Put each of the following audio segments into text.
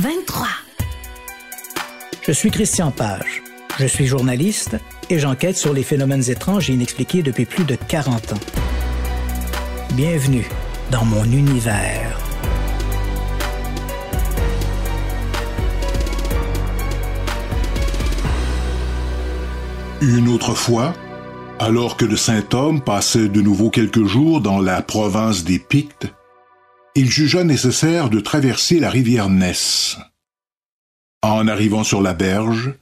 23. Je suis Christian Page. Je suis journaliste et j'enquête sur les phénomènes étranges et inexpliqués depuis plus de 40 ans. Bienvenue dans mon univers. Une autre fois, alors que le saint homme passait de nouveau quelques jours dans la province des Pictes, il jugea nécessaire de traverser la rivière Ness. En arrivant sur la berge,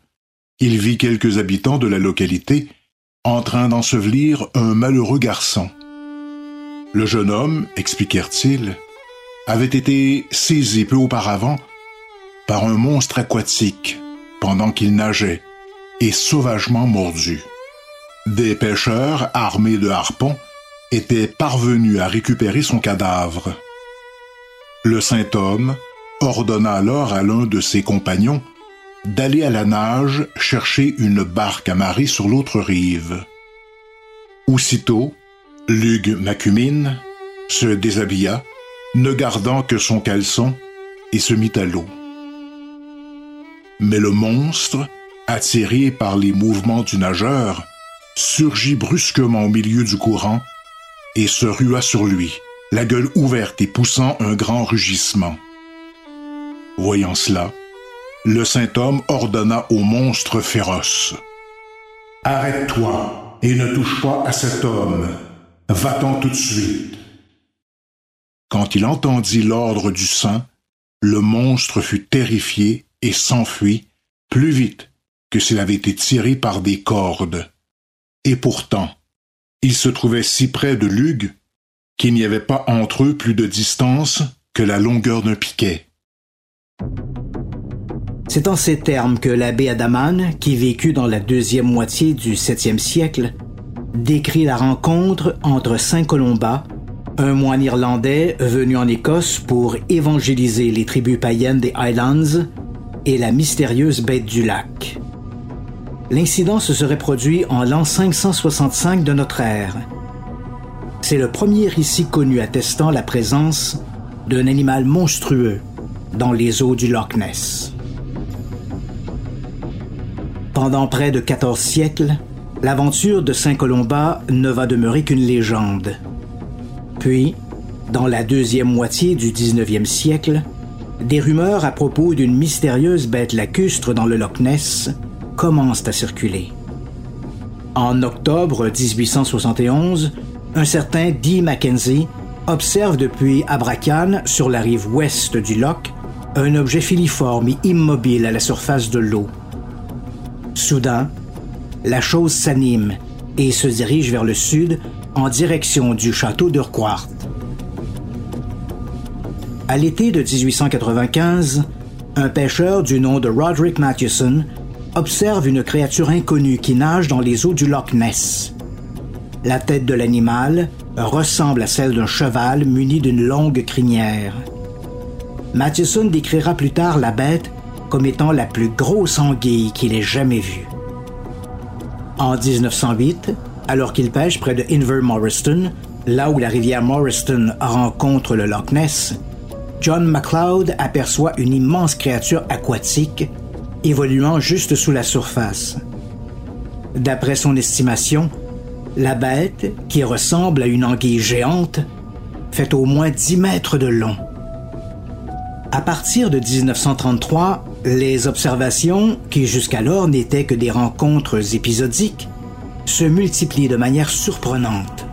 il vit quelques habitants de la localité en train d'ensevelir un malheureux garçon. Le jeune homme, expliquèrent-ils, avait été saisi peu auparavant par un monstre aquatique pendant qu'il nageait et sauvagement mordu. Des pêcheurs armés de harpons étaient parvenus à récupérer son cadavre. Le saint homme ordonna alors à l'un de ses compagnons d'aller à la nage chercher une barque amarrée sur l'autre rive. Aussitôt, Lug Macumine se déshabilla, ne gardant que son caleçon, et se mit à l'eau. Mais le monstre, attiré par les mouvements du nageur, surgit brusquement au milieu du courant et se rua sur lui, la gueule ouverte et poussant un grand rugissement. Voyant cela, le saint homme ordonna au monstre féroce. Arrête-toi et ne touche pas à cet homme. Va-t'en tout de suite. Quand il entendit l'ordre du saint, le monstre fut terrifié et s'enfuit plus vite que s'il avait été tiré par des cordes. Et pourtant, il se trouvait si près de Lug qu'il n'y avait pas entre eux plus de distance que la longueur d'un piquet. C'est en ces termes que l'abbé Adaman, qui vécut dans la deuxième moitié du 7e siècle, décrit la rencontre entre Saint Colomba, un moine irlandais venu en Écosse pour évangéliser les tribus païennes des Highlands, et la mystérieuse bête du lac. L'incident se serait produit en l'an 565 de notre ère. C'est le premier récit connu attestant la présence d'un animal monstrueux dans les eaux du Loch Ness. Pendant près de 14 siècles, l'aventure de Saint Colomba ne va demeurer qu'une légende. Puis, dans la deuxième moitié du 19e siècle, des rumeurs à propos d'une mystérieuse bête lacustre dans le Loch Ness commencent à circuler. En octobre 1871, un certain Dee Mackenzie observe depuis Abracan, sur la rive ouest du loch, un objet filiforme et immobile à la surface de l'eau. Soudain, la chose s'anime et se dirige vers le sud en direction du château d'Urquhart. À l'été de 1895, un pêcheur du nom de Roderick Mathewson observe une créature inconnue qui nage dans les eaux du Loch Ness. La tête de l'animal ressemble à celle d'un cheval muni d'une longue crinière. Mathewson décrira plus tard la bête comme étant la plus grosse anguille qu'il ait jamais vue. En 1908, alors qu'il pêche près de Inver là où la rivière Morriston rencontre le Loch Ness, John MacLeod aperçoit une immense créature aquatique évoluant juste sous la surface. D'après son estimation, la bête, qui ressemble à une anguille géante, fait au moins 10 mètres de long. À partir de 1933, les observations, qui jusqu'alors n'étaient que des rencontres épisodiques, se multiplient de manière surprenante.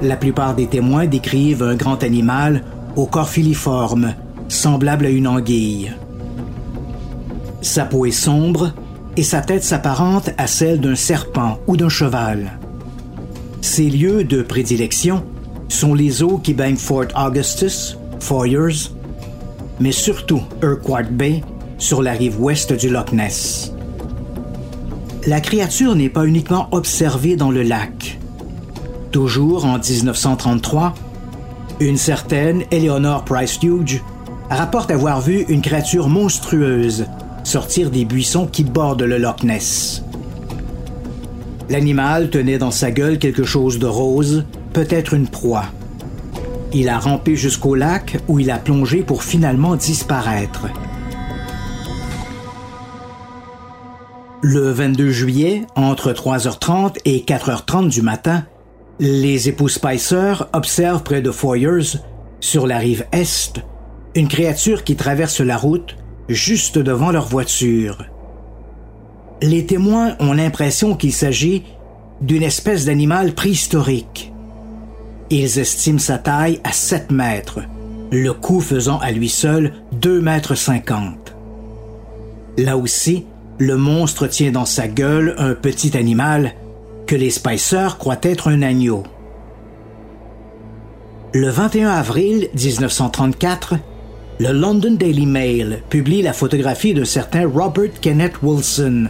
La plupart des témoins décrivent un grand animal au corps filiforme, semblable à une anguille. Sa peau est sombre et sa tête s'apparente à celle d'un serpent ou d'un cheval. Ses lieux de prédilection sont les eaux qui baignent Fort Augustus, Foyers, mais surtout Urquhart Bay sur la rive ouest du Loch Ness. La créature n'est pas uniquement observée dans le lac. Toujours en 1933, une certaine Eleanor Price Hughes rapporte avoir vu une créature monstrueuse sortir des buissons qui bordent le Loch Ness. L'animal tenait dans sa gueule quelque chose de rose, peut-être une proie. Il a rampé jusqu'au lac où il a plongé pour finalement disparaître. Le 22 juillet, entre 3h30 et 4h30 du matin, les époux Spicer observent près de Foyers, sur la rive est, une créature qui traverse la route juste devant leur voiture. Les témoins ont l'impression qu'il s'agit d'une espèce d'animal préhistorique. Ils estiment sa taille à 7 mètres, le cou faisant à lui seul 2 mètres 50. Là aussi, le monstre tient dans sa gueule un petit animal que les Spicers croient être un agneau. Le 21 avril 1934, le London Daily Mail publie la photographie d'un certain Robert Kenneth Wilson.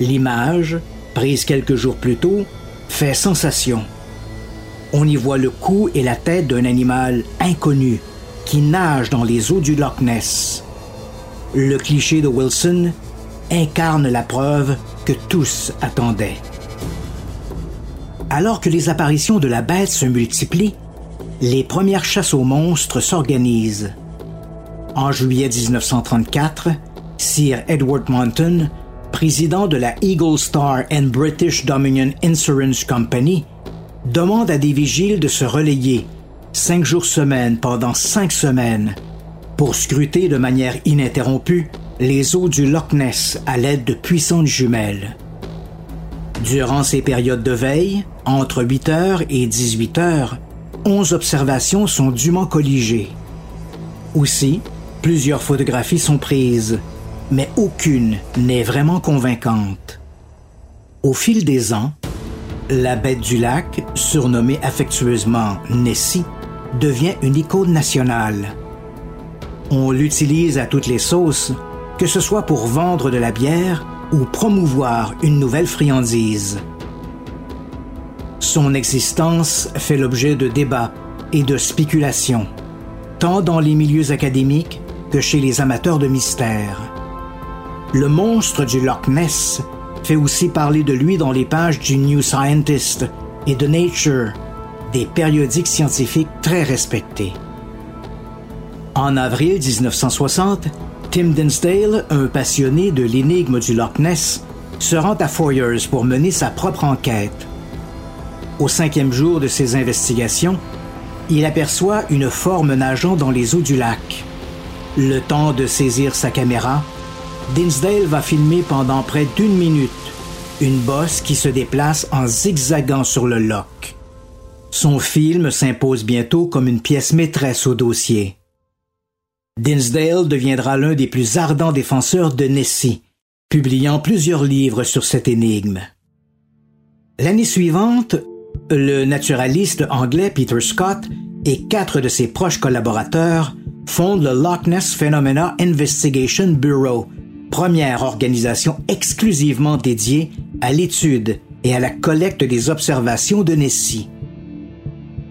L'image, prise quelques jours plus tôt, fait sensation. On y voit le cou et la tête d'un animal inconnu qui nage dans les eaux du Loch Ness. Le cliché de Wilson incarne la preuve que tous attendaient. Alors que les apparitions de la bête se multiplient, les premières chasses aux monstres s'organisent. En juillet 1934, Sir Edward Monton, président de la Eagle Star and British Dominion Insurance Company, demande à des vigiles de se relayer cinq jours semaine pendant cinq semaines pour scruter de manière ininterrompue les eaux du Loch Ness à l'aide de puissantes jumelles. Durant ces périodes de veille, entre 8 heures et 18 heures, 11 observations sont dûment colligées. Aussi, Plusieurs photographies sont prises, mais aucune n'est vraiment convaincante. Au fil des ans, la bête du lac, surnommée affectueusement Nessie, devient une icône nationale. On l'utilise à toutes les sauces, que ce soit pour vendre de la bière ou promouvoir une nouvelle friandise. Son existence fait l'objet de débats et de spéculations, tant dans les milieux académiques chez les amateurs de mystère. Le monstre du Loch Ness fait aussi parler de lui dans les pages du New Scientist et de Nature, des périodiques scientifiques très respectés. En avril 1960, Tim Dinsdale, un passionné de l'énigme du Loch Ness, se rend à Foyers pour mener sa propre enquête. Au cinquième jour de ses investigations, il aperçoit une forme nageant dans les eaux du lac. Le temps de saisir sa caméra, Dinsdale va filmer pendant près d'une minute une bosse qui se déplace en zigzagant sur le loch. Son film s'impose bientôt comme une pièce maîtresse au dossier. Dinsdale deviendra l'un des plus ardents défenseurs de Nessie, publiant plusieurs livres sur cette énigme. L'année suivante, le naturaliste anglais Peter Scott et quatre de ses proches collaborateurs fonde le Loch Ness Phenomena Investigation Bureau, première organisation exclusivement dédiée à l'étude et à la collecte des observations de Nessie.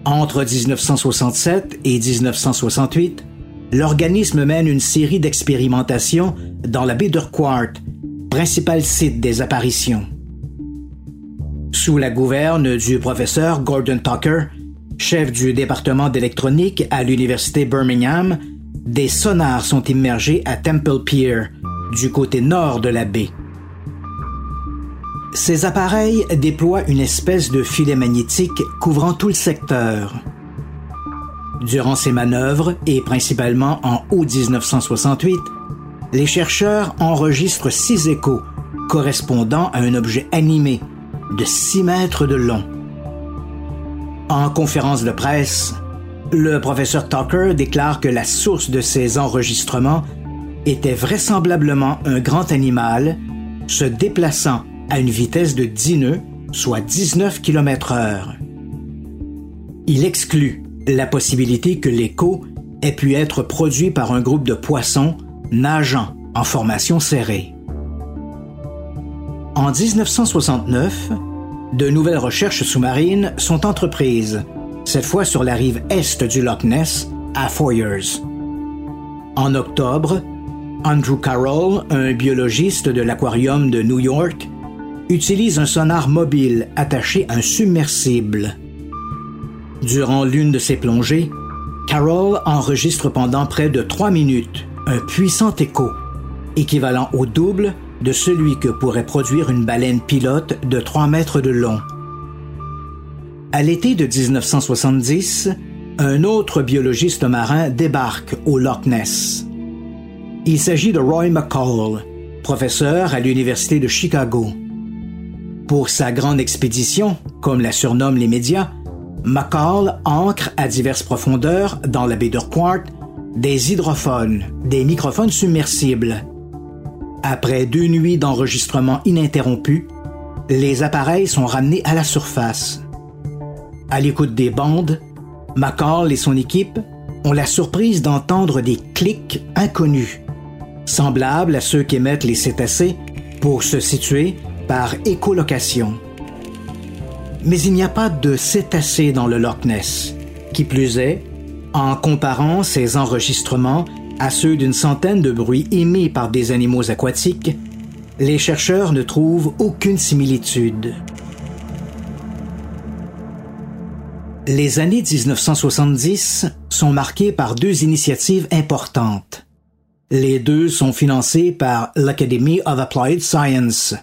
Entre 1967 et 1968, l'organisme mène une série d'expérimentations dans la baie d'Urquhart, principal site des apparitions. Sous la gouverne du professeur Gordon Tucker, chef du département d'électronique à l'Université Birmingham, des sonars sont immergés à Temple Pier, du côté nord de la baie. Ces appareils déploient une espèce de filet magnétique couvrant tout le secteur. Durant ces manœuvres, et principalement en août 1968, les chercheurs enregistrent six échos correspondant à un objet animé de 6 mètres de long. En conférence de presse, le professeur Tucker déclare que la source de ces enregistrements était vraisemblablement un grand animal se déplaçant à une vitesse de 10 nœuds, soit 19 km heure. Il exclut la possibilité que l'écho ait pu être produit par un groupe de poissons nageant en formation serrée. En 1969, de nouvelles recherches sous-marines sont entreprises, cette fois sur la rive est du Loch Ness, à Foyers. En octobre, Andrew Carroll, un biologiste de l'aquarium de New York, utilise un sonar mobile attaché à un submersible. Durant l'une de ses plongées, Carroll enregistre pendant près de trois minutes un puissant écho, équivalent au double de celui que pourrait produire une baleine pilote de 3 mètres de long. À l'été de 1970, un autre biologiste marin débarque au Loch Ness. Il s'agit de Roy McCall, professeur à l'Université de Chicago. Pour sa grande expédition, comme la surnomment les médias, McCall ancre à diverses profondeurs dans la baie d'Urquhart des hydrophones, des microphones submersibles. Après deux nuits d'enregistrement ininterrompus, les appareils sont ramenés à la surface. À l'écoute des bandes, McCall et son équipe ont la surprise d'entendre des clics inconnus, semblables à ceux qu'émettent les cétacés pour se situer par écolocation. Mais il n'y a pas de cétacés dans le Loch Ness. Qui plus est, en comparant ces enregistrements à ceux d'une centaine de bruits émis par des animaux aquatiques, les chercheurs ne trouvent aucune similitude. Les années 1970 sont marquées par deux initiatives importantes. Les deux sont financées par l'Academy of Applied Science,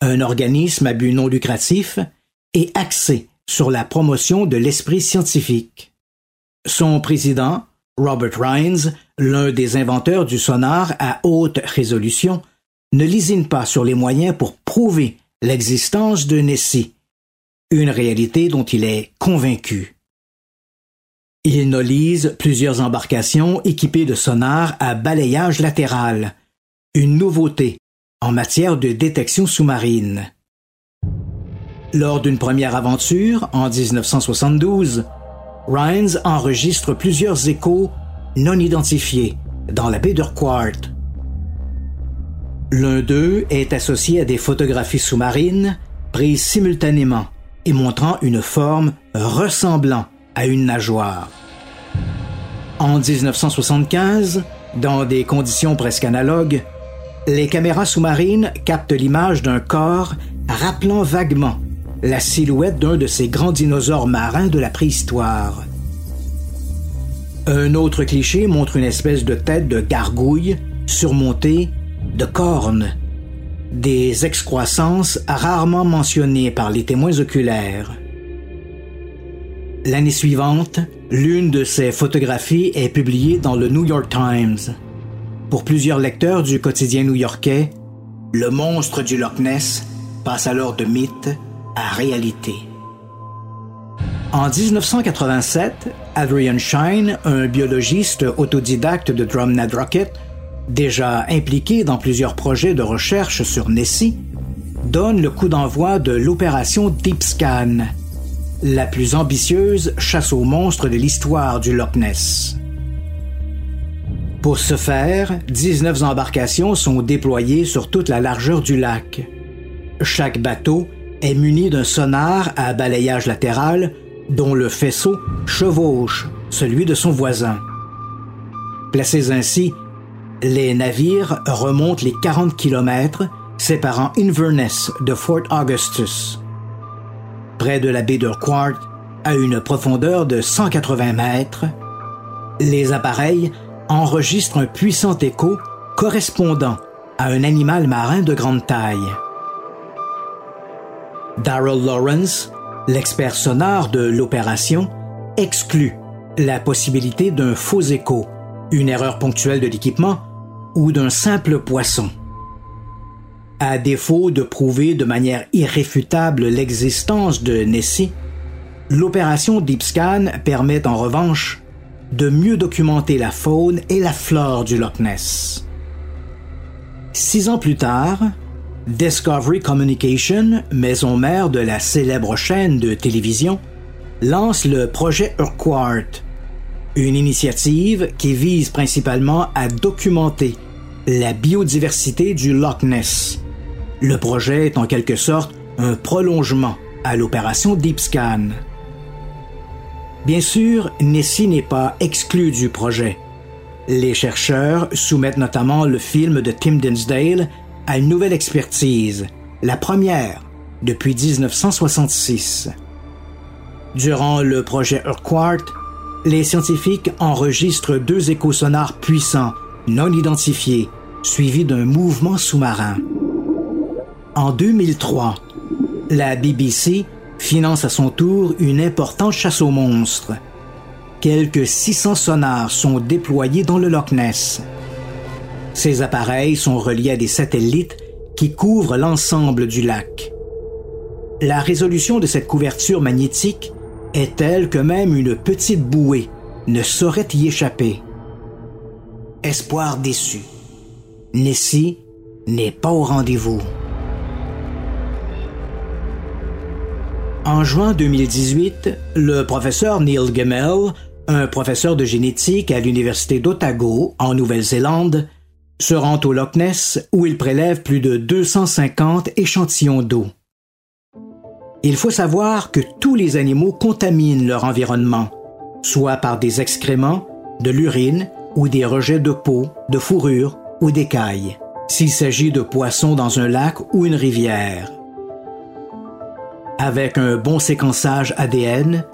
un organisme à but non lucratif et axé sur la promotion de l'esprit scientifique. Son président, Robert Rhines, l'un des inventeurs du sonar à haute résolution, ne lésine pas sur les moyens pour prouver l'existence de Nessie, une réalité dont il est convaincu. Il nolise plusieurs embarcations équipées de sonars à balayage latéral, une nouveauté en matière de détection sous-marine. Lors d'une première aventure, en 1972, Rhines enregistre plusieurs échos non identifiés dans la baie d'Urquhart. L'un d'eux est associé à des photographies sous-marines prises simultanément et montrant une forme ressemblant à une nageoire. En 1975, dans des conditions presque analogues, les caméras sous-marines captent l'image d'un corps rappelant vaguement la silhouette d'un de ces grands dinosaures marins de la préhistoire. Un autre cliché montre une espèce de tête de gargouille surmontée de cornes, des excroissances rarement mentionnées par les témoins oculaires. L'année suivante, l'une de ces photographies est publiée dans le New York Times. Pour plusieurs lecteurs du quotidien new-yorkais, le monstre du Loch Ness passe alors de mythe réalité. En 1987, Adrian Shine, un biologiste autodidacte de Drumnad Rocket, déjà impliqué dans plusieurs projets de recherche sur Nessie, donne le coup d'envoi de l'opération Deep Scan, la plus ambitieuse chasse aux monstres de l'histoire du Loch Ness. Pour ce faire, 19 embarcations sont déployées sur toute la largeur du lac. Chaque bateau est muni d'un sonar à balayage latéral dont le faisceau chevauche celui de son voisin. Placés ainsi, les navires remontent les 40 kilomètres séparant Inverness de Fort Augustus. Près de la baie d'Urquhart, à une profondeur de 180 mètres, les appareils enregistrent un puissant écho correspondant à un animal marin de grande taille. Darrell Lawrence, l'expert sonore de l'opération, exclut la possibilité d'un faux écho, une erreur ponctuelle de l'équipement ou d'un simple poisson. À défaut de prouver de manière irréfutable l'existence de Nessie, l'opération DeepScan permet en revanche de mieux documenter la faune et la flore du Loch Ness. Six ans plus tard, Discovery Communication, maison mère de la célèbre chaîne de télévision, lance le projet Urquhart, Une initiative qui vise principalement à documenter la biodiversité du Loch Ness. Le projet est en quelque sorte un prolongement à l'opération Deep Scan. Bien sûr, Nessie n'est pas exclu du projet. Les chercheurs soumettent notamment le film de Tim Dinsdale à une nouvelle expertise, la première depuis 1966. Durant le projet Urquhart, les scientifiques enregistrent deux échosonars puissants, non identifiés, suivis d'un mouvement sous-marin. En 2003, la BBC finance à son tour une importante chasse aux monstres. Quelques 600 sonars sont déployés dans le Loch Ness. Ces appareils sont reliés à des satellites qui couvrent l'ensemble du lac. La résolution de cette couverture magnétique est telle que même une petite bouée ne saurait y échapper. Espoir déçu. Nessie n'est pas au rendez-vous. En juin 2018, le professeur Neil Gemmell, un professeur de génétique à l'Université d'Otago, en Nouvelle-Zélande, se rend au Loch Ness où il prélève plus de 250 échantillons d'eau. Il faut savoir que tous les animaux contaminent leur environnement, soit par des excréments, de l'urine ou des rejets de peau, de fourrure ou d'écailles, s'il s'agit de poissons dans un lac ou une rivière. Avec un bon séquençage ADN,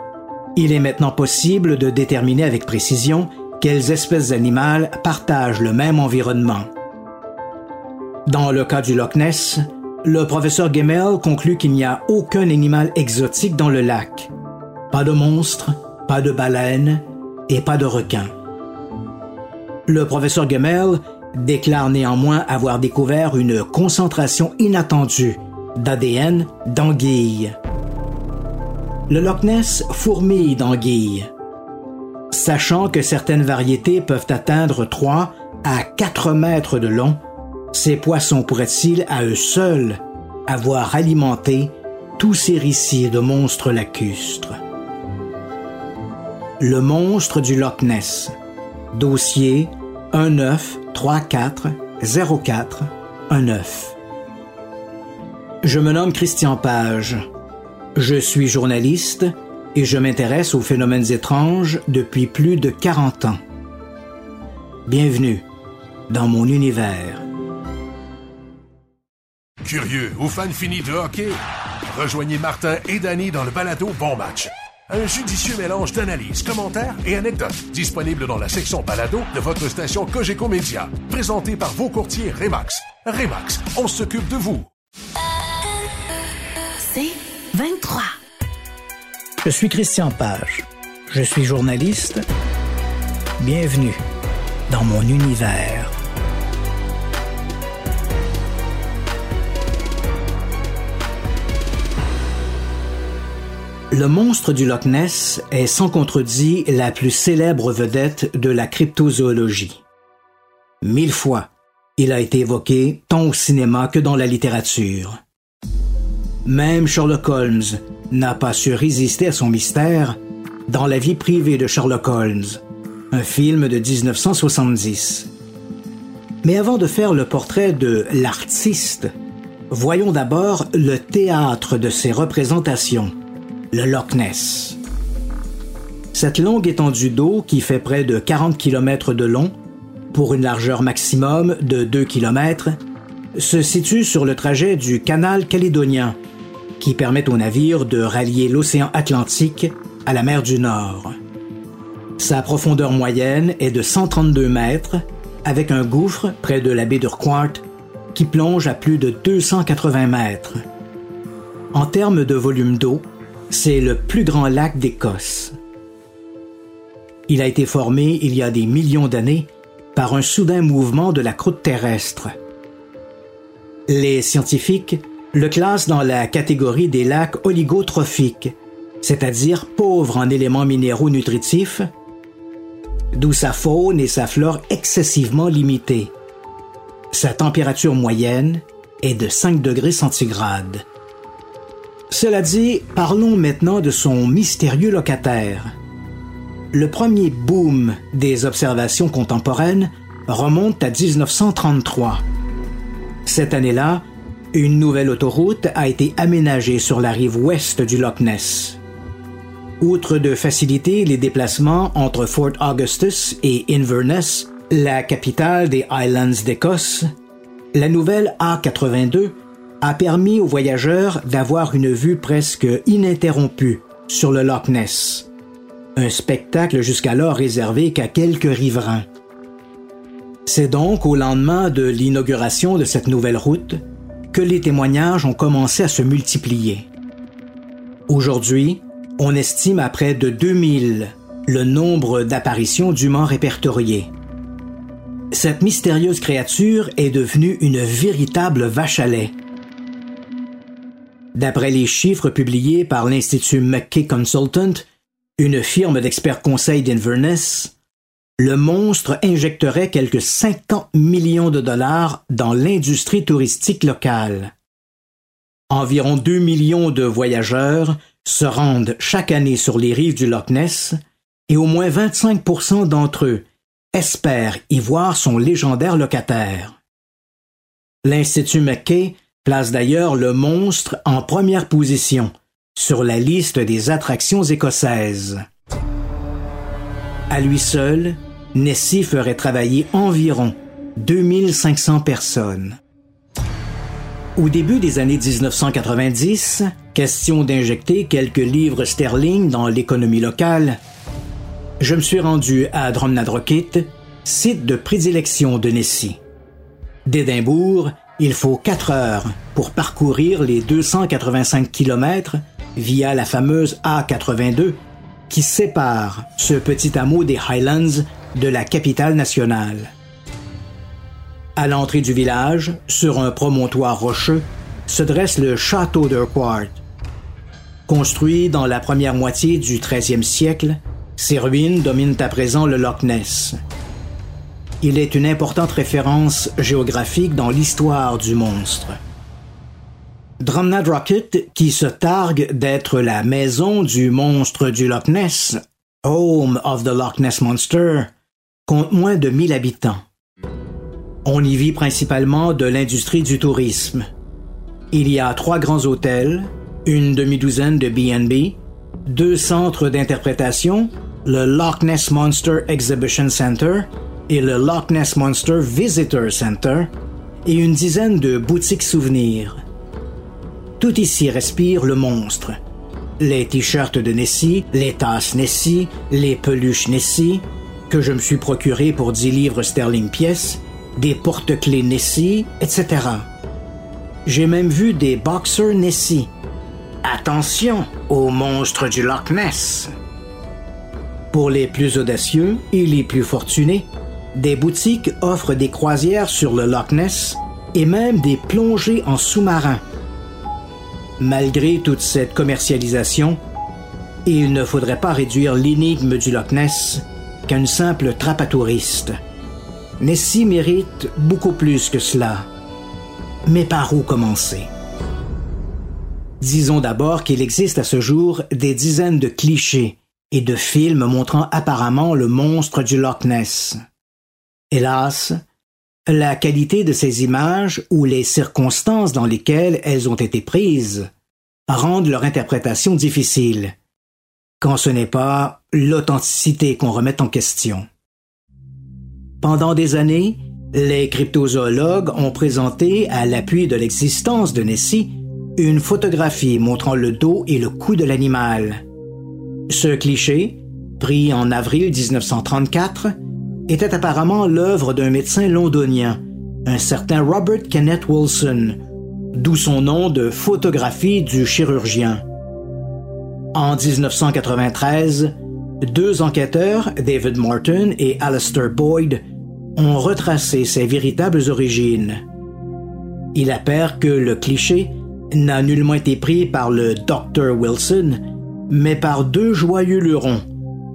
il est maintenant possible de déterminer avec précision quelles espèces animales partagent le même environnement. Dans le cas du Loch Ness, le professeur Gemmel conclut qu'il n'y a aucun animal exotique dans le lac. Pas de monstres, pas de baleines et pas de requins. Le professeur Gemmel déclare néanmoins avoir découvert une concentration inattendue d'ADN d'anguilles. Le Loch Ness fourmille d'anguilles. Sachant que certaines variétés peuvent atteindre 3 à 4 mètres de long, ces poissons pourraient-ils à eux seuls avoir alimenté tous ces récits de monstres lacustres? Le monstre du Loch Ness. Dossier 19340419. Je me nomme Christian Page. Je suis journaliste et je m'intéresse aux phénomènes étranges depuis plus de 40 ans. Bienvenue dans mon univers. Curieux ou fan fini de hockey? Rejoignez Martin et Danny dans le balado Bon Match. Un judicieux mélange d'analyses, commentaires et anecdotes disponible dans la section balado de votre station Cogeco Média. Présenté par vos courtiers Remax. Remax, on s'occupe de vous. C'est 23. Je suis Christian Page. Je suis journaliste. Bienvenue dans mon univers. Le monstre du Loch Ness est sans contredit la plus célèbre vedette de la cryptozoologie. Mille fois, il a été évoqué tant au cinéma que dans la littérature. Même Sherlock Holmes n'a pas su résister à son mystère dans La vie privée de Sherlock Holmes, un film de 1970. Mais avant de faire le portrait de l'artiste, voyons d'abord le théâtre de ses représentations, le Loch Ness. Cette longue étendue d'eau qui fait près de 40 km de long, pour une largeur maximum de 2 km, se situe sur le trajet du canal calédonien, qui permet aux navires de rallier l'océan Atlantique à la mer du Nord. Sa profondeur moyenne est de 132 mètres, avec un gouffre près de la baie d'Urquhart qui plonge à plus de 280 mètres. En termes de volume d'eau, c'est le plus grand lac d'Écosse. Il a été formé il y a des millions d'années par un soudain mouvement de la croûte terrestre. Les scientifiques le classe dans la catégorie des lacs oligotrophiques, c'est-à-dire pauvres en éléments minéraux nutritifs, d'où sa faune et sa flore excessivement limitées. Sa température moyenne est de 5 degrés centigrades. Cela dit, parlons maintenant de son mystérieux locataire. le premier boom des observations contemporaines remonte à 1933. Cette année-là, une nouvelle autoroute a été aménagée sur la rive ouest du Loch Ness. Outre de faciliter les déplacements entre Fort Augustus et Inverness, la capitale des Highlands d'Écosse, la nouvelle A82 a permis aux voyageurs d'avoir une vue presque ininterrompue sur le Loch Ness, un spectacle jusqu'alors réservé qu'à quelques riverains. C'est donc au lendemain de l'inauguration de cette nouvelle route que les témoignages ont commencé à se multiplier. Aujourd'hui, on estime à près de 2000 le nombre d'apparitions dûment répertoriées. Cette mystérieuse créature est devenue une véritable vache à lait. D'après les chiffres publiés par l'Institut McKay Consultant, une firme d'experts conseils d'Inverness, le monstre injecterait quelques 50 millions de dollars dans l'industrie touristique locale. Environ 2 millions de voyageurs se rendent chaque année sur les rives du Loch Ness et au moins 25% d'entre eux espèrent y voir son légendaire locataire. L'Institut McKay place d'ailleurs le monstre en première position sur la liste des attractions écossaises. À lui seul, Nessie ferait travailler environ 2500 personnes. Au début des années 1990, question d'injecter quelques livres sterling dans l'économie locale, je me suis rendu à Drumnadrochit, site de prédilection de Nessie. D'Édimbourg, il faut quatre heures pour parcourir les 285 kilomètres via la fameuse A82 qui sépare ce petit hameau des Highlands de la capitale nationale. À l'entrée du village, sur un promontoire rocheux, se dresse le château d'Urquhart. Construit dans la première moitié du 13e siècle, ses ruines dominent à présent le Loch Ness. Il est une importante référence géographique dans l'histoire du monstre. Drumnad Rocket, qui se targue d'être la maison du monstre du Loch Ness, Home of the Loch Ness Monster, compte moins de 1000 habitants. On y vit principalement de l'industrie du tourisme. Il y a trois grands hôtels, une demi-douzaine de B&B, deux centres d'interprétation, le Loch Ness Monster Exhibition Center et le Loch Ness Monster Visitor Center, et une dizaine de boutiques souvenirs. Tout ici respire le monstre. Les t-shirts de Nessie, les tasses Nessie, les peluches Nessie, que je me suis procuré pour 10 livres sterling pièce, des porte-clés Nessie, etc. J'ai même vu des boxers Nessie. Attention aux monstres du Loch Ness. Pour les plus audacieux et les plus fortunés, des boutiques offrent des croisières sur le Loch Ness et même des plongées en sous-marin Malgré toute cette commercialisation, il ne faudrait pas réduire l'énigme du Loch Ness qu'à une simple trappe à. Nessie mérite beaucoup plus que cela. Mais par où commencer? Disons d'abord qu'il existe à ce jour des dizaines de clichés et de films montrant apparemment le monstre du Loch Ness. Hélas, la qualité de ces images ou les circonstances dans lesquelles elles ont été prises rendent leur interprétation difficile, quand ce n'est pas l'authenticité qu'on remet en question. Pendant des années, les cryptozoologues ont présenté, à l'appui de l'existence de Nessie, une photographie montrant le dos et le cou de l'animal. Ce cliché, pris en avril 1934, était apparemment l'œuvre d'un médecin londonien, un certain Robert Kenneth Wilson, d'où son nom de photographie du chirurgien. En 1993, deux enquêteurs, David Martin et Alistair Boyd, ont retracé ses véritables origines. Il appert que le cliché n'a nullement été pris par le Dr. Wilson, mais par deux joyeux lurons,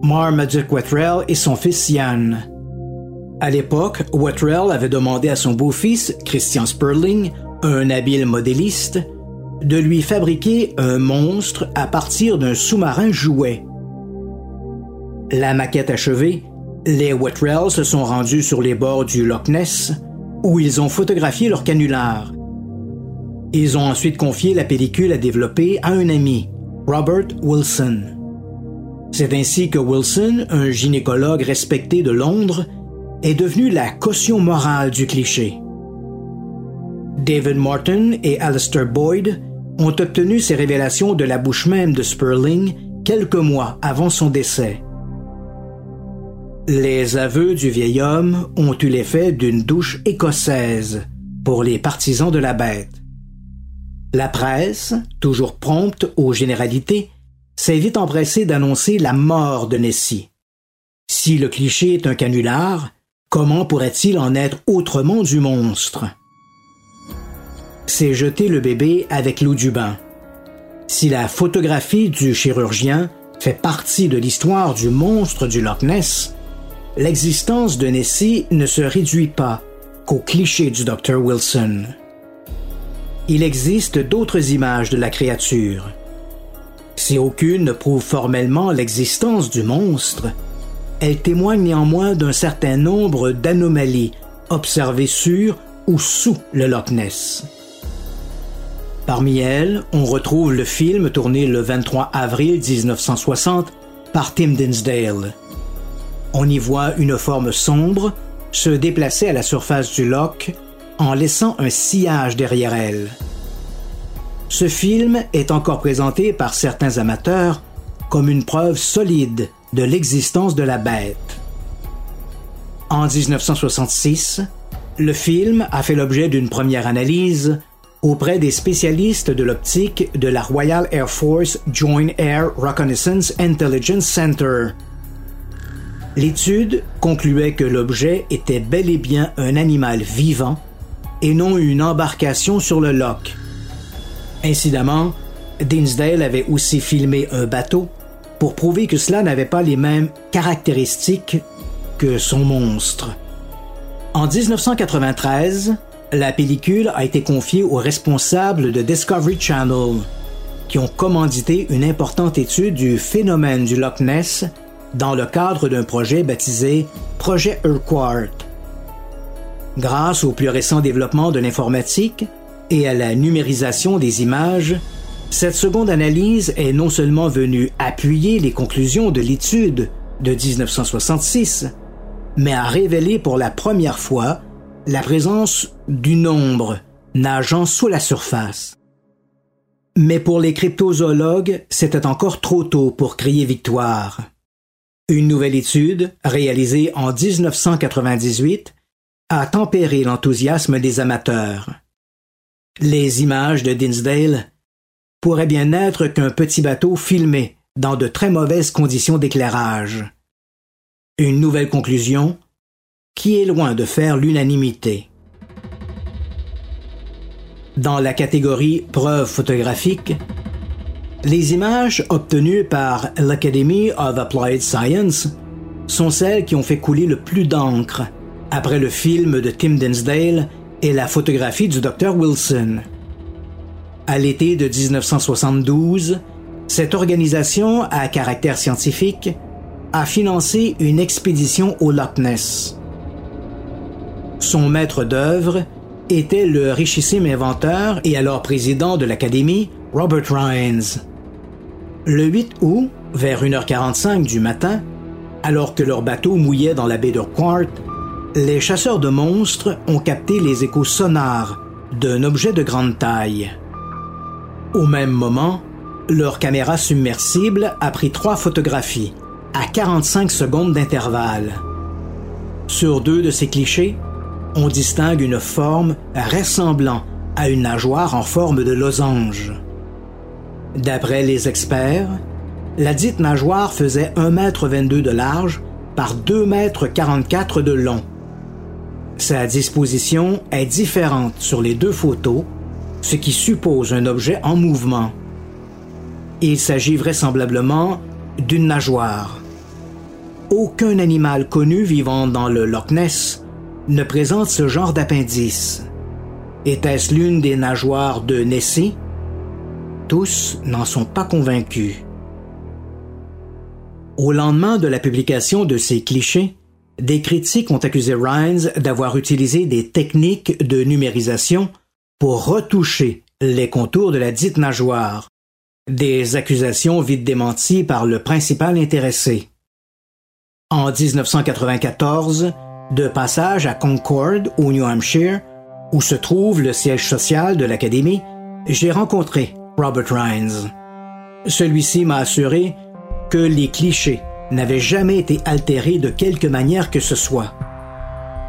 Marmaduke Wettrell et son fils Ian. À l'époque, Wettrell avait demandé à son beau-fils, Christian Sperling, un habile modéliste, de lui fabriquer un monstre à partir d'un sous-marin jouet. La maquette achevée, les Wettrells se sont rendus sur les bords du Loch Ness, où ils ont photographié leur canular. Ils ont ensuite confié la pellicule à développer à un ami, Robert Wilson. C'est ainsi que Wilson, un gynécologue respecté de Londres, est devenu la caution morale du cliché. David Martin et Alistair Boyd ont obtenu ces révélations de la bouche même de Sperling quelques mois avant son décès. Les aveux du vieil homme ont eu l'effet d'une douche écossaise pour les partisans de la bête. La presse, toujours prompte aux généralités, s'est vite empressée d'annoncer la mort de Nessie. Si le cliché est un canular, comment pourrait-il en être autrement du monstre? C'est jeter le bébé avec l'eau du bain. Si la photographie du chirurgien fait partie de l'histoire du monstre du Loch Ness, l'existence de Nessie ne se réduit pas qu'au cliché du Dr Wilson. Il existe d'autres images de la créature. Si aucune ne prouve formellement l'existence du monstre, elle témoigne néanmoins d'un certain nombre d'anomalies observées sur ou sous le Loch Ness. Parmi elles, on retrouve le film tourné le 23 avril 1960 par Tim Dinsdale. On y voit une forme sombre se déplacer à la surface du loch en laissant un sillage derrière elle. Ce film est encore présenté par certains amateurs comme une preuve solide de l'existence de la bête. En 1966, le film a fait l'objet d'une première analyse auprès des spécialistes de l'optique de la Royal Air Force Joint Air Reconnaissance Intelligence Center. L'étude concluait que l'objet était bel et bien un animal vivant et non une embarcation sur le loch. Incidemment, Dinsdale avait aussi filmé un bateau pour prouver que cela n'avait pas les mêmes caractéristiques que son monstre. En 1993, la pellicule a été confiée aux responsables de Discovery Channel, qui ont commandité une importante étude du phénomène du Loch Ness dans le cadre d'un projet baptisé Projet Urquhart. Grâce au plus récent développement de l'informatique et à la numérisation des images, cette seconde analyse est non seulement venue appuyer les conclusions de l'étude de 1966, mais a révélé pour la première fois la présence d'une ombre nageant sous la surface. Mais pour les cryptozoologues, c'était encore trop tôt pour crier victoire. Une nouvelle étude, réalisée en 1998, a tempéré l'enthousiasme des amateurs. Les images de Dinsdale pourraient bien n'être qu'un petit bateau filmé dans de très mauvaises conditions d'éclairage. Une nouvelle conclusion qui est loin de faire l'unanimité? Dans la catégorie preuves photographiques, les images obtenues par l'Academy of Applied Science sont celles qui ont fait couler le plus d'encre après le film de Tim Dinsdale et la photographie du Dr Wilson. À l'été de 1972, cette organisation à caractère scientifique a financé une expédition au Loch Ness. Son maître d'œuvre était le richissime inventeur et alors président de l'Académie, Robert Rhines. Le 8 août, vers 1h45 du matin, alors que leur bateau mouillait dans la baie d'Urquhart, les chasseurs de monstres ont capté les échos sonores d'un objet de grande taille. Au même moment, leur caméra submersible a pris trois photographies à 45 secondes d'intervalle. Sur deux de ces clichés, on distingue une forme ressemblant à une nageoire en forme de losange. D'après les experts, la dite nageoire faisait 1,22 m de large par 2,44 m de long. Sa disposition est différente sur les deux photos, ce qui suppose un objet en mouvement. Il s'agit vraisemblablement d'une nageoire. Aucun animal connu vivant dans le Loch Ness ne présente ce genre d'appendice. Était-ce l'une des nageoires de Nessie? Tous n'en sont pas convaincus. Au lendemain de la publication de ces clichés, des critiques ont accusé Rhines d'avoir utilisé des techniques de numérisation pour retoucher les contours de la dite nageoire, des accusations vite démenties par le principal intéressé. En 1994, de passage à Concord, au New Hampshire, où se trouve le siège social de l'Académie, j'ai rencontré Robert Rhines. Celui-ci m'a assuré que les clichés n'avaient jamais été altérés de quelque manière que ce soit.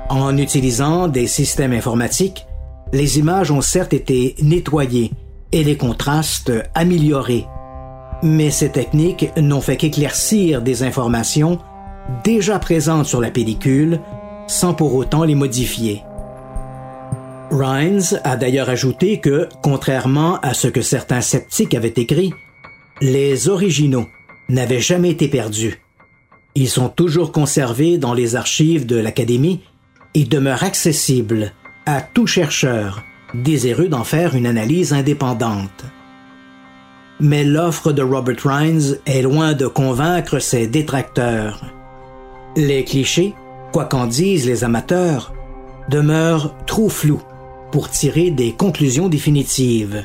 En utilisant des systèmes informatiques, les images ont certes été nettoyées et les contrastes améliorés, mais ces techniques n'ont fait qu'éclaircir des informations déjà présentes sur la pellicule sans pour autant les modifier. Rhines a d'ailleurs ajouté que, contrairement à ce que certains sceptiques avaient écrit, les originaux n'avaient jamais été perdus. Ils sont toujours conservés dans les archives de l'Académie et demeurent accessibles à tout chercheur désireux d'en faire une analyse indépendante. Mais l'offre de Robert Rhines est loin de convaincre ses détracteurs. Les clichés, quoi qu'en disent les amateurs, demeurent trop flous pour tirer des conclusions définitives.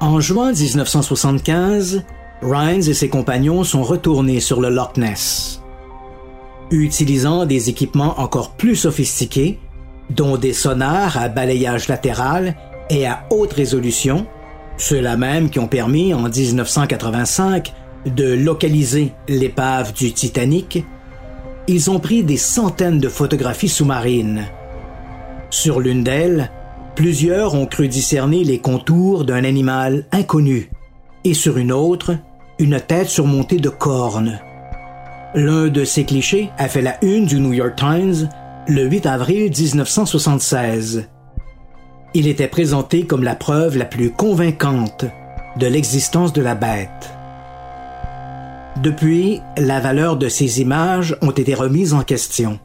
En juin 1975, Rhines et ses compagnons sont retournés sur le Loch Ness. Utilisant des équipements encore plus sophistiqués, dont des sonars à balayage latéral et à haute résolution, ceux-là même qui ont permis en 1985 de localiser l'épave du Titanic, ils ont pris des centaines de photographies sous-marines. Sur l'une d'elles, plusieurs ont cru discerner les contours d'un animal inconnu, et sur une autre, une tête surmontée de cornes. L'un de ces clichés a fait la une du New York Times le 8 avril 1976. Il était présenté comme la preuve la plus convaincante de l'existence de la bête. Depuis, la valeur de ces images ont été remises en question.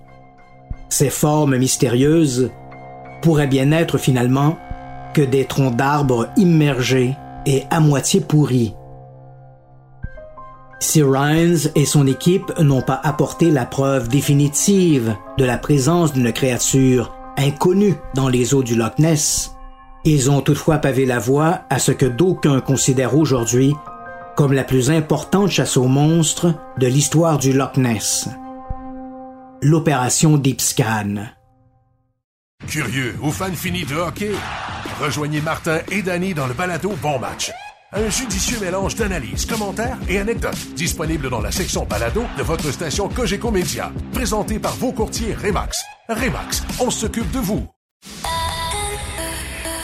Ces formes mystérieuses pourraient bien être finalement que des troncs d'arbres immergés et à moitié pourris. Si Rhines et son équipe n'ont pas apporté la preuve définitive de la présence d'une créature inconnue dans les eaux du Loch Ness, ils ont toutefois pavé la voie à ce que d'aucuns considèrent aujourd'hui comme la plus importante chasse aux monstres de l'histoire du Loch Ness. L'opération Deep Scan. Curieux ou fan fini de hockey? Rejoignez Martin et Danny dans le balado Bon Match. Un judicieux mélange d'analyses, commentaires et anecdotes disponible dans la section balado de votre station Cogeco Média. Présenté par vos courtiers Remax. Remax, on s'occupe de vous.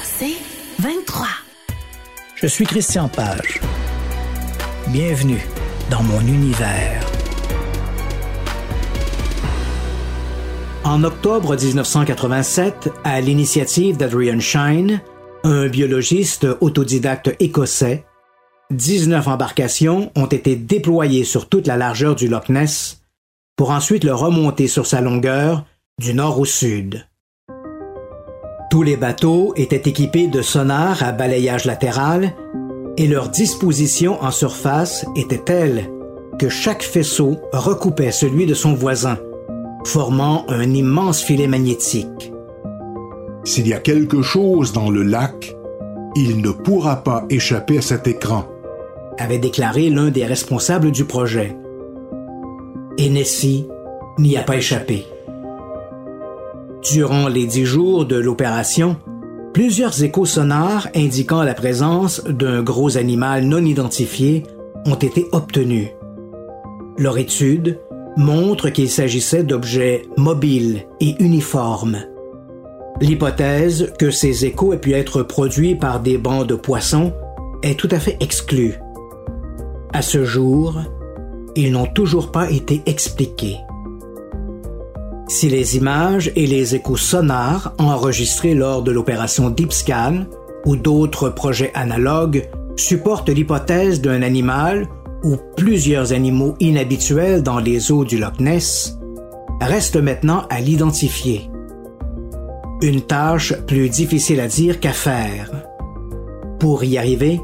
C'est 23. Je suis Christian Page. Bienvenue dans mon univers. En octobre 1987, à l'initiative d'Adrian Shine, un biologiste autodidacte écossais, 19 embarcations ont été déployées sur toute la largeur du Loch Ness pour ensuite le remonter sur sa longueur du nord au sud. Tous les bateaux étaient équipés de sonars à balayage latéral et leur disposition en surface était telle que chaque faisceau recoupait celui de son voisin, formant un immense filet magnétique. S'il y a quelque chose dans le lac, il ne pourra pas échapper à cet écran, avait déclaré l'un des responsables du projet. Et Nessie n'y a pas échappé. Durant les dix jours de l'opération, plusieurs échos sonars indiquant la présence d'un gros animal non identifié ont été obtenus. Leur étude montre qu'il s'agissait d'objets mobiles et uniformes. L'hypothèse que ces échos aient pu être produits par des bancs de poissons est tout à fait exclue. À ce jour, ils n'ont toujours pas été expliqués. Si les images et les échos sonars enregistrés lors de l'opération Deep Scan ou d'autres projets analogues supportent l'hypothèse d'un animal ou plusieurs animaux inhabituels dans les eaux du Loch Ness, reste maintenant à l'identifier. Une tâche plus difficile à dire qu'à faire. Pour y arriver,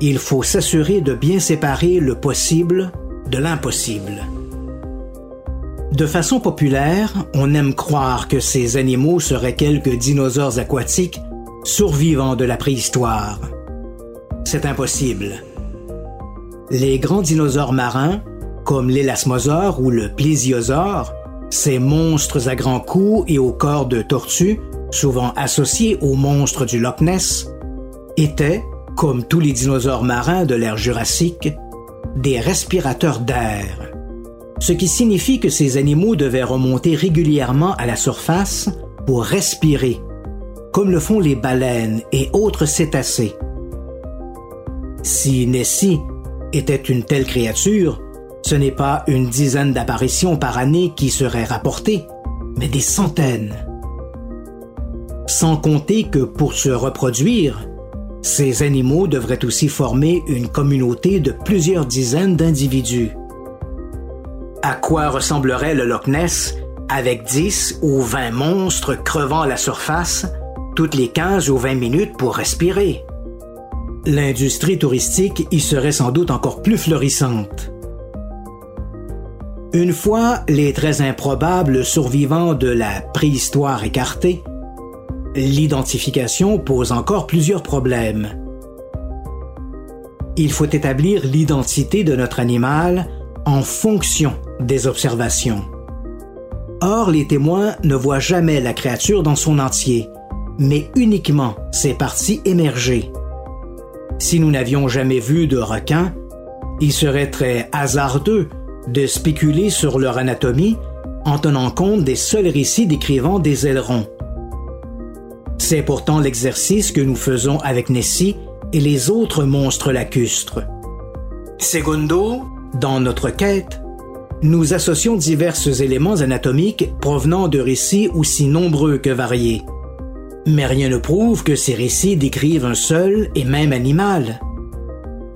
il faut s'assurer de bien séparer le possible de l'impossible. De façon populaire, on aime croire que ces animaux seraient quelques dinosaures aquatiques survivants de la préhistoire. C'est impossible. Les grands dinosaures marins, comme l'élasmosaure ou le plésiosaure, ces monstres à grands coups et au corps de tortue, souvent associés aux monstres du Loch Ness, étaient, comme tous les dinosaures marins de l'ère jurassique, des respirateurs d'air. Ce qui signifie que ces animaux devaient remonter régulièrement à la surface pour respirer, comme le font les baleines et autres cétacés. Si Nessie était une telle créature, ce n'est pas une dizaine d'apparitions par année qui seraient rapportées, mais des centaines. Sans compter que pour se reproduire, ces animaux devraient aussi former une communauté de plusieurs dizaines d'individus. À quoi ressemblerait le Loch Ness avec 10 ou 20 monstres crevant la surface toutes les 15 ou 20 minutes pour respirer? L'industrie touristique y serait sans doute encore plus florissante. Une fois les très improbables survivants de la préhistoire écartés, l'identification pose encore plusieurs problèmes. Il faut établir l'identité de notre animal en fonction des observations. Or, les témoins ne voient jamais la créature dans son entier, mais uniquement ses parties émergées. Si nous n'avions jamais vu de requin, il serait très hasardeux de spéculer sur leur anatomie en tenant compte des seuls récits décrivant des ailerons. C'est pourtant l'exercice que nous faisons avec Nessie et les autres monstres lacustres. Segundo, dans notre quête, nous associons divers éléments anatomiques provenant de récits aussi nombreux que variés. Mais rien ne prouve que ces récits décrivent un seul et même animal.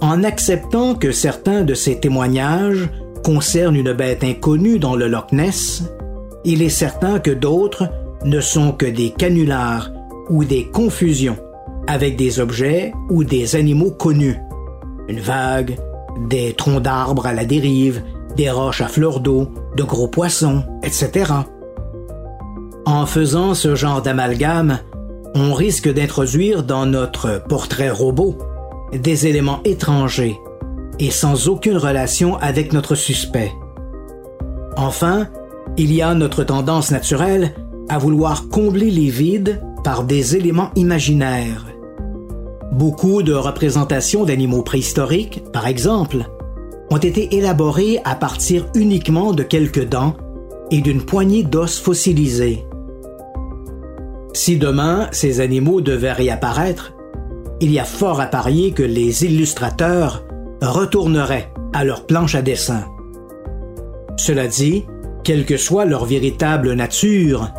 En acceptant que certains de ces témoignages concernent une bête inconnue dans le Loch Ness, il est certain que d'autres ne sont que des canulars ou des confusions avec des objets ou des animaux connus. Une vague, des troncs d'arbres à la dérive, des roches à fleurs d'eau, de gros poissons, etc. En faisant ce genre d'amalgame, on risque d'introduire dans notre portrait robot des éléments étrangers et sans aucune relation avec notre suspect. Enfin, il y a notre tendance naturelle à vouloir combler les vides par des éléments imaginaires. Beaucoup de représentations d'animaux préhistoriques, par exemple, ont été élaborées à partir uniquement de quelques dents et d'une poignée d'os fossilisés. Si demain ces animaux devaient réapparaître, il y a fort à parier que les illustrateurs retourneraient à leur planche à dessin. Cela dit, quelle que soit leur véritable nature,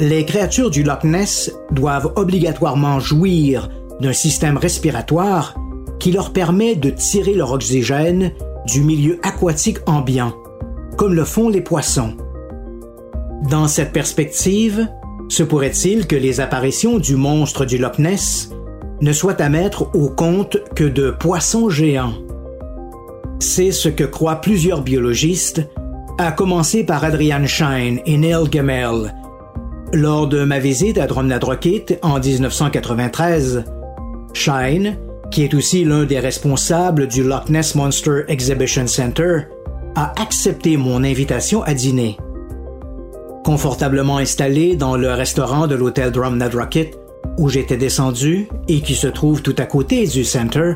les créatures du Loch Ness doivent obligatoirement jouir d'un système respiratoire qui leur permet de tirer leur oxygène du milieu aquatique ambiant, comme le font les poissons. Dans cette perspective, se pourrait-il que les apparitions du monstre du Loch Ness ne soient à mettre au compte que de poissons géants? C'est ce que croient plusieurs biologistes, à commencer par Adrian Shine et Neil Gamel. Lors de ma visite à Drumnadrochit en 1993, Shine, qui est aussi l'un des responsables du Loch Ness Monster Exhibition Center, a accepté mon invitation à dîner. Confortablement installé dans le restaurant de l'hôtel Drumnadrochit, où j'étais descendu et qui se trouve tout à côté du center,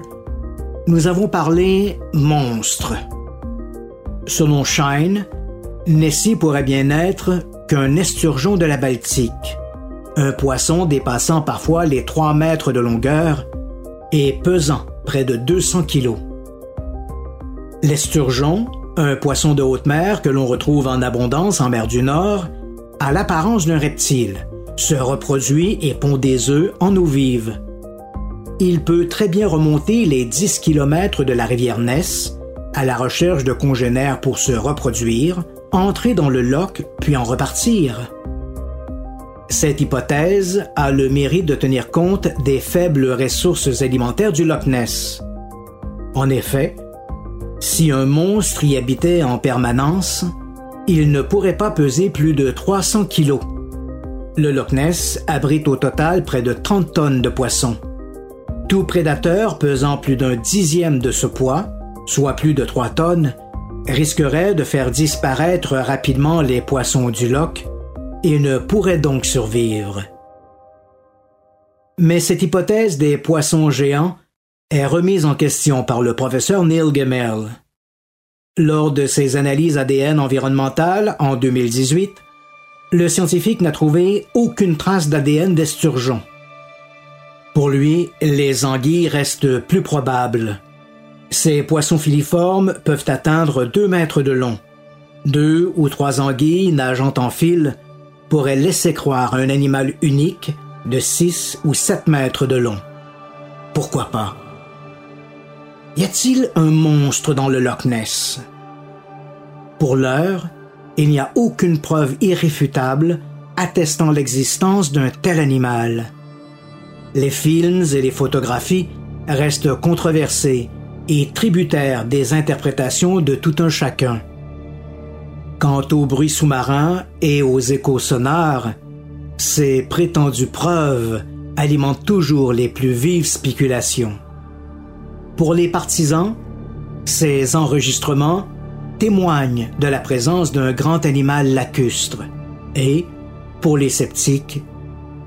nous avons parlé monstre. Selon Shine, Nessie pourrait bien être qu'un esturgeon de la Baltique, un poisson dépassant parfois les 3 mètres de longueur et pesant près de 200 kilos. L'esturgeon, un poisson de haute mer que l'on retrouve en abondance en mer du Nord, a l'apparence d'un reptile, se reproduit et pond des œufs en eau vive il peut très bien remonter les 10 km de la rivière Ness à la recherche de congénères pour se reproduire, entrer dans le loch puis en repartir. Cette hypothèse a le mérite de tenir compte des faibles ressources alimentaires du Loch Ness. En effet, Si un monstre y habitait en permanence, il ne pourrait pas peser plus de 300 kilos. Le Loch Ness abrite au total près de 30 tonnes de poissons. Tout prédateur pesant plus d'un dixième de ce poids, soit plus de 3 tonnes, risquerait de faire disparaître rapidement les poissons du loch et ne pourrait donc survivre. Mais cette hypothèse des poissons géants est remise en question par le professeur Neil Gemmell. Lors de ses analyses ADN environnementales en 2018, le scientifique n'a trouvé aucune trace d'ADN d'esturgeon. Pour lui, les anguilles restent plus probables. Ces poissons filiformes peuvent atteindre 2 mètres de long. Deux ou trois anguilles nageant en file pourraient laisser croire un animal unique de 6 ou 7 mètres de long. Pourquoi pas? Y a-t-il un monstre dans le Loch Ness? Pour l'heure, il n'y a aucune preuve irréfutable attestant l'existence d'un tel animal. Les films et les photographies restent controversés et tributaires des interprétations de tout un chacun. Quant aux bruits sous-marins et aux échos sonores, ces prétendues preuves alimentent toujours les plus vives spéculations. Pour les partisans, ces enregistrements témoignent de la présence d'un grand animal lacustre et, pour les sceptiques,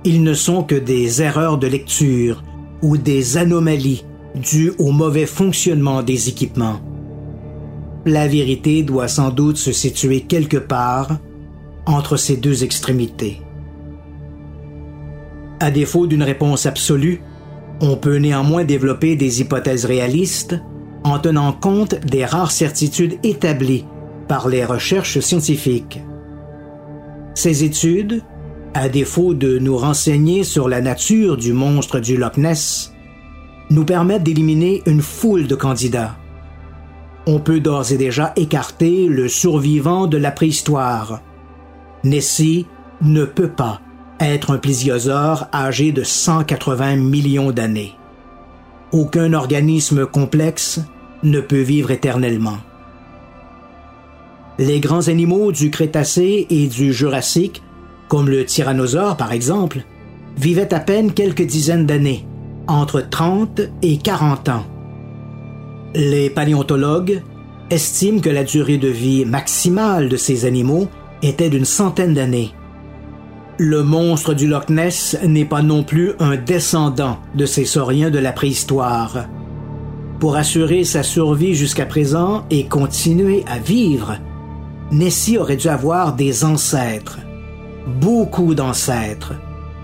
ils ne sont que des erreurs de lecture ou des anomalies dues au mauvais fonctionnement des équipements. La vérité doit sans doute se situer quelque part entre ces deux extrémités. À défaut d'une réponse absolue, on peut néanmoins développer des hypothèses réalistes en tenant compte des rares certitudes établies par les recherches scientifiques. Ces études à défaut de nous renseigner sur la nature du monstre du Loch Ness, nous permettent d'éliminer une foule de candidats. On peut d'ores et déjà écarter le survivant de la préhistoire. Nessie ne peut pas être un plésiosaure âgé de 180 millions d'années. Aucun organisme complexe ne peut vivre éternellement. Les grands animaux du Crétacé et du Jurassique comme le tyrannosaure par exemple, vivait à peine quelques dizaines d'années, entre 30 et 40 ans. Les paléontologues estiment que la durée de vie maximale de ces animaux était d'une centaine d'années. Le monstre du Loch Ness n'est pas non plus un descendant de ces sauriens de la préhistoire. Pour assurer sa survie jusqu'à présent et continuer à vivre, Nessie aurait dû avoir des ancêtres, beaucoup d'ancêtres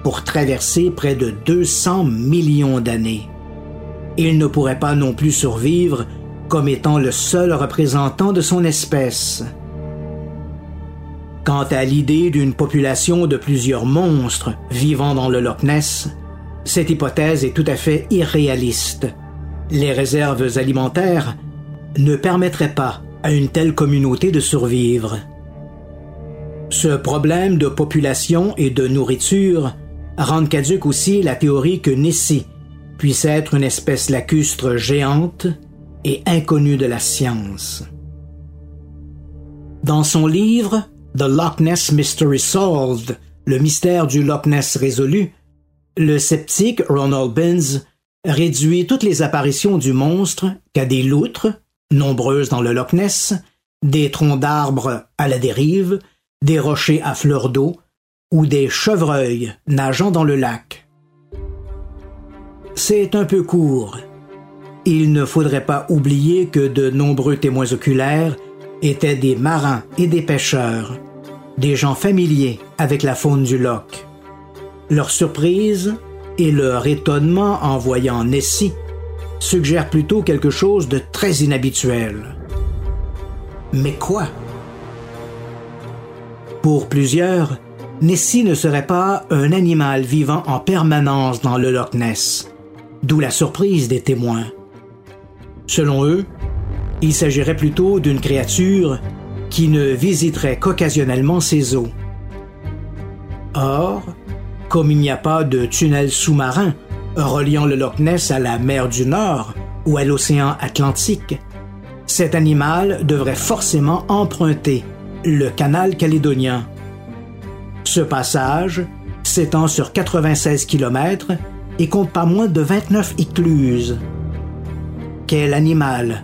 pour traverser près de 200 millions d'années. Il ne pourrait pas non plus survivre comme étant le seul représentant de son espèce. Quant à l'idée d'une population de plusieurs monstres vivant dans le Loch Ness, cette hypothèse est tout à fait irréaliste. Les réserves alimentaires ne permettraient pas à une telle communauté de survivre. Ce problème de population et de nourriture rend caduque aussi la théorie que Nessie puisse être une espèce lacustre géante et inconnue de la science. Dans son livre The Loch Ness Mystery Solved, le mystère du Loch Ness résolu, le sceptique Ronald Binns réduit toutes les apparitions du monstre qu'à des loutres, nombreuses dans le Loch Ness, des troncs d'arbres à la dérive, des rochers à fleur d'eau ou des chevreuils nageant dans le lac. C'est un peu court. Il ne faudrait pas oublier que de nombreux témoins oculaires étaient des marins et des pêcheurs, des gens familiers avec la faune du loch. Leur surprise et leur étonnement en voyant Nessie suggèrent plutôt quelque chose de très inhabituel. Mais quoi? Pour plusieurs, Nessie ne serait pas un animal vivant en permanence dans le Loch Ness, d'où la surprise des témoins. Selon eux, il s'agirait plutôt d'une créature qui ne visiterait qu'occasionnellement ses eaux. Or, comme il n'y a pas de tunnel sous-marin reliant le Loch Ness à la mer du Nord ou à l'océan Atlantique, cet animal devrait forcément emprunter le canal calédonien. Ce passage s'étend sur 96 km et compte pas moins de 29 écluses. Quel animal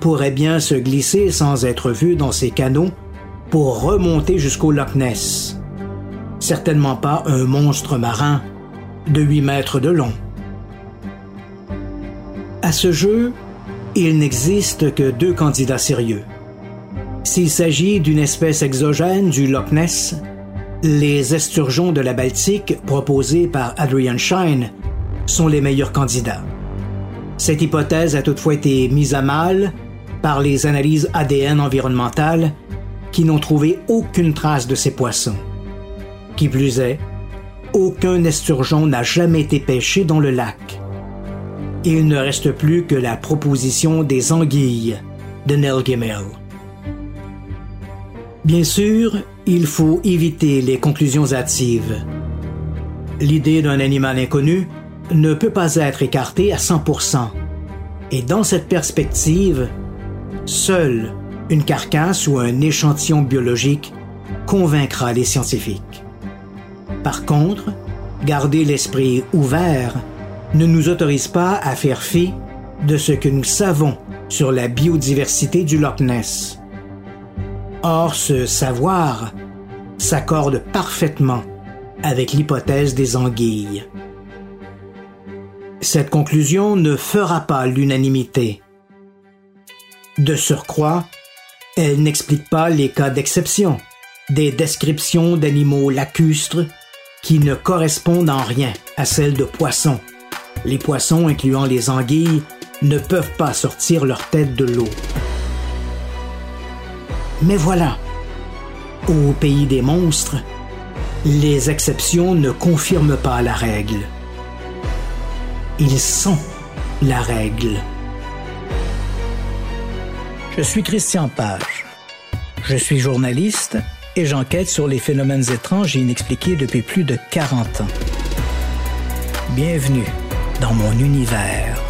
pourrait bien se glisser sans être vu dans ces canaux pour remonter jusqu'au Loch Ness? Certainement pas un monstre marin de 8 mètres de long. À ce jeu, il n'existe que deux candidats sérieux. S'il s'agit d'une espèce exogène du Loch Ness, les esturgeons de la Baltique proposés par Adrian Shine sont les meilleurs candidats. Cette hypothèse a toutefois été mise à mal par les analyses ADN environnementales qui n'ont trouvé aucune trace de ces poissons. Qui plus est, aucun esturgeon n'a jamais été pêché dans le lac. Il ne reste plus que la proposition des anguilles de Nell Gimel. Bien sûr, il faut éviter les conclusions hâtives. L'idée d'un animal inconnu ne peut pas être écartée à 100%. Et dans cette perspective, seule une carcasse ou un échantillon biologique convaincra les scientifiques. Par contre, garder l'esprit ouvert ne nous autorise pas à faire fi de ce que nous savons sur la biodiversité du Loch Ness. Or, ce savoir s'accorde parfaitement avec l'hypothèse des anguilles. Cette conclusion ne fera pas l'unanimité. De surcroît, elle n'explique pas les cas d'exception, des descriptions d'animaux lacustres qui ne correspondent en rien à celles de poissons. Les poissons, incluant les anguilles, ne peuvent pas sortir leur tête de l'eau. Mais voilà, au pays des monstres, les exceptions ne confirment pas la règle. Ils sont la règle. Je suis Christian Page. Je suis journaliste et j'enquête sur les phénomènes étranges et inexpliqués depuis plus de 40 ans. Bienvenue dans mon univers.